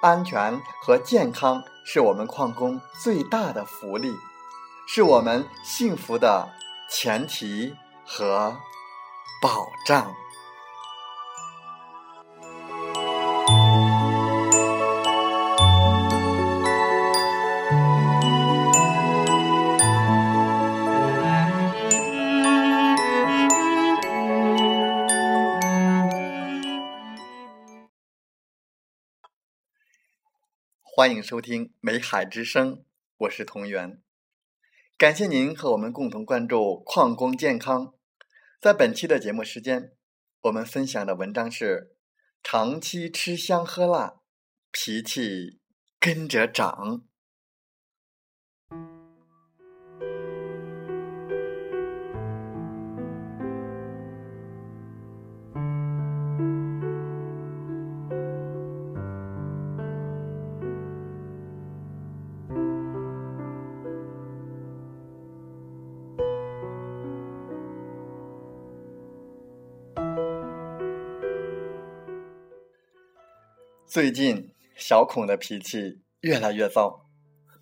安全和健康是我们矿工最大的福利，是我们幸福的前提和保障。欢迎收听《美海之声》，我是同源。感谢您和我们共同关注矿工健康。在本期的节目时间，我们分享的文章是：长期吃香喝辣，脾气跟着长。最近，小孔的脾气越来越糟。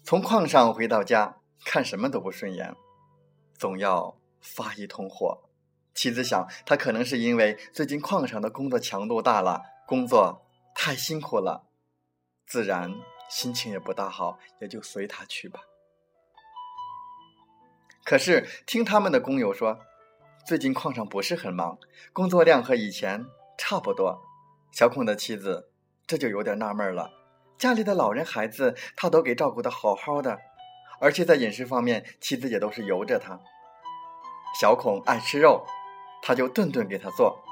从矿上回到家，看什么都不顺眼，总要发一通火。妻子想，他可能是因为最近矿上的工作强度大了，工作太辛苦了，自然心情也不大好，也就随他去吧。可是听他们的工友说，最近矿上不是很忙，工作量和以前差不多。小孔的妻子。这就有点纳闷了，家里的老人孩子他都给照顾的好好的，而且在饮食方面，妻子也都是由着他。小孔爱吃肉，他就顿顿给他做，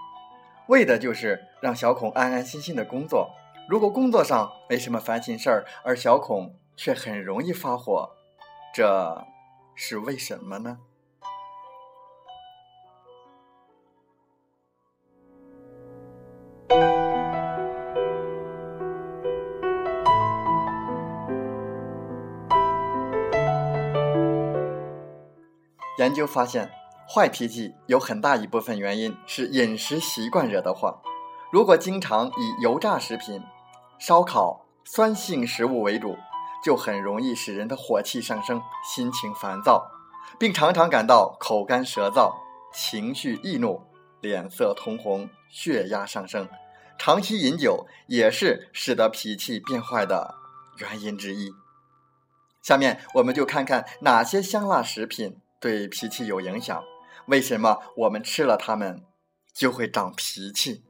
为的就是让小孔安安心心的工作。如果工作上没什么烦心事儿，而小孔却很容易发火，这是为什么呢？研究发现，坏脾气有很大一部分原因是饮食习惯惹的祸。如果经常以油炸食品、烧烤、酸性食物为主，就很容易使人的火气上升，心情烦躁，并常常感到口干舌燥、情绪易怒、脸色通红、血压上升。长期饮酒也是使得脾气变坏的原因之一。下面我们就看看哪些香辣食品。对脾气有影响，为什么我们吃了它们就会长脾气？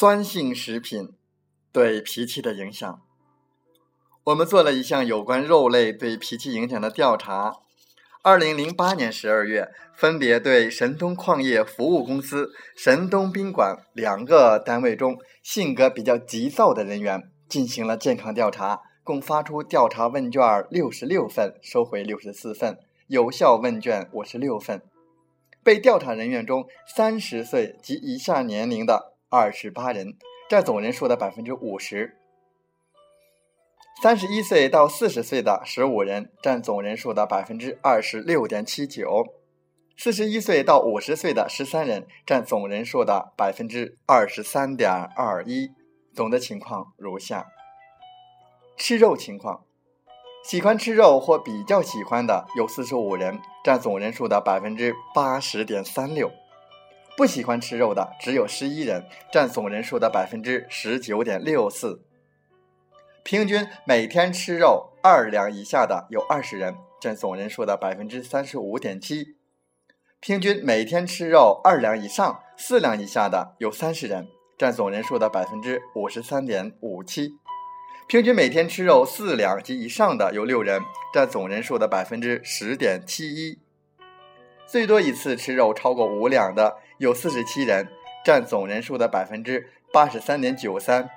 酸性食品对脾气的影响。我们做了一项有关肉类对脾气影响的调查。二零零八年十二月，分别对神东矿业服务公司、神东宾馆两个单位中性格比较急躁的人员进行了健康调查，共发出调查问卷六十六份，收回六十四份，有效问卷五十六份。被调查人员中，三十岁及以下年龄的二十八人，占总人数的百分之五十。三十一岁到四十岁的十五人，占总人数的百分之二十六点七九；四十一岁到五十岁的十三人，占总人数的百分之二十三点二一。总的情况如下：吃肉情况，喜欢吃肉或比较喜欢的有四十五人，占总人数的百分之八十点三六；不喜欢吃肉的只有十一人，占总人数的百分之十九点六四。平均每天吃肉二两以下的有二十人，占总人数的百分之三十五点七；平均每天吃肉二两以上、四两以下的有三十人，占总人数的百分之五十三点五七；平均每天吃肉四两及以上的有六人，占总人数的百分之十点七一；最多一次吃肉超过五两的有四十七人，占总人数的百分之八十三点九三。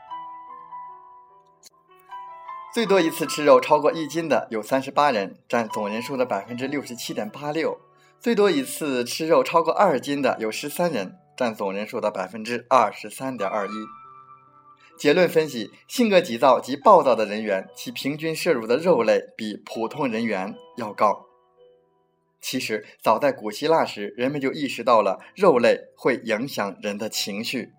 最多一次吃肉超过一斤的有三十八人，占总人数的百分之六十七点八六；最多一次吃肉超过二斤的有十三人，占总人数的百分之二十三点二一。结论分析：性格急躁及暴躁的人员，其平均摄入的肉类比普通人员要高。其实，早在古希腊时，人们就意识到了肉类会影响人的情绪。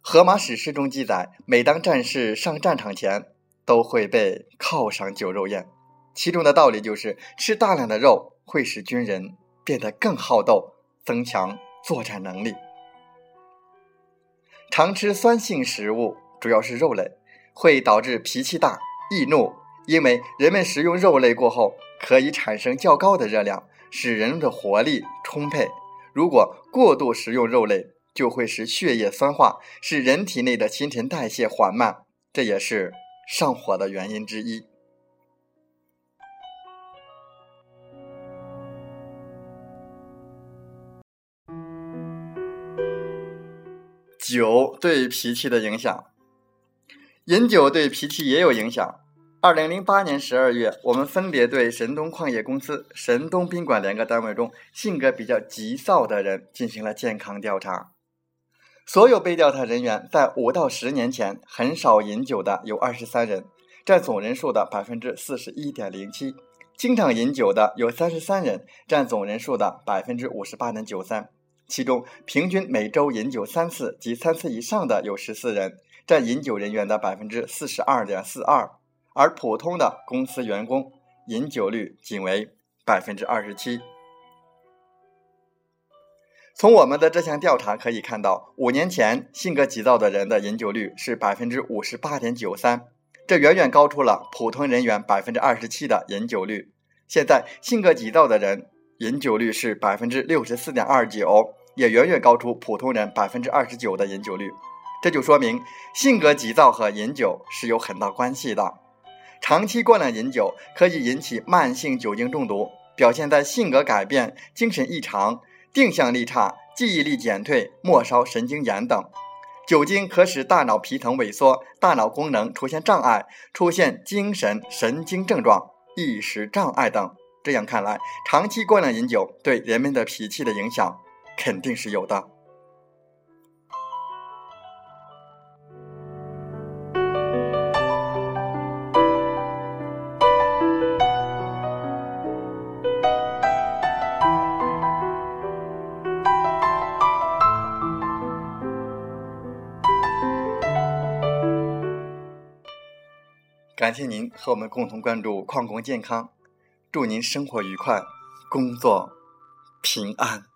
荷马史诗中记载，每当战士上战场前，都会被犒赏酒肉宴。其中的道理就是，吃大量的肉会使军人变得更好斗，增强作战能力。常吃酸性食物，主要是肉类，会导致脾气大、易怒，因为人们食用肉类过后，可以产生较高的热量，使人的活力充沛。如果过度食用肉类，就会使血液酸化，使人体内的新陈代谢缓慢，这也是上火的原因之一。酒对脾气的影响，饮酒对脾气也有影响。二零零八年十二月，我们分别对神东矿业公司、神东宾馆两个单位中性格比较急躁的人进行了健康调查。所有被调查人员在五到十年前很少饮酒的有二十三人，占总人数的百分之四十一点零七；经常饮酒的有三十三人，占总人数的百分之五十八点九三。其中，平均每周饮酒三次及三次以上的有十四人，占饮酒人员的百分之四十二点四二；而普通的公司员工饮酒率仅为百分之二十七。从我们的这项调查可以看到，五年前性格急躁的人的饮酒率是百分之五十八点九三，这远远高出了普通人员百分之二十七的饮酒率。现在性格急躁的人饮酒率是百分之六十四点二九，也远远高出普通人百分之二十九的饮酒率。这就说明性格急躁和饮酒是有很大关系的。长期过量饮酒可以引起慢性酒精中毒，表现在性格改变、精神异常。定向力差、记忆力减退、末梢神经炎等，酒精可使大脑皮层萎缩，大脑功能出现障碍，出现精神神经症状、意识障碍等。这样看来，长期过量饮酒对人们的脾气的影响肯定是有的。感谢您和我们共同关注矿工健康，祝您生活愉快，工作平安。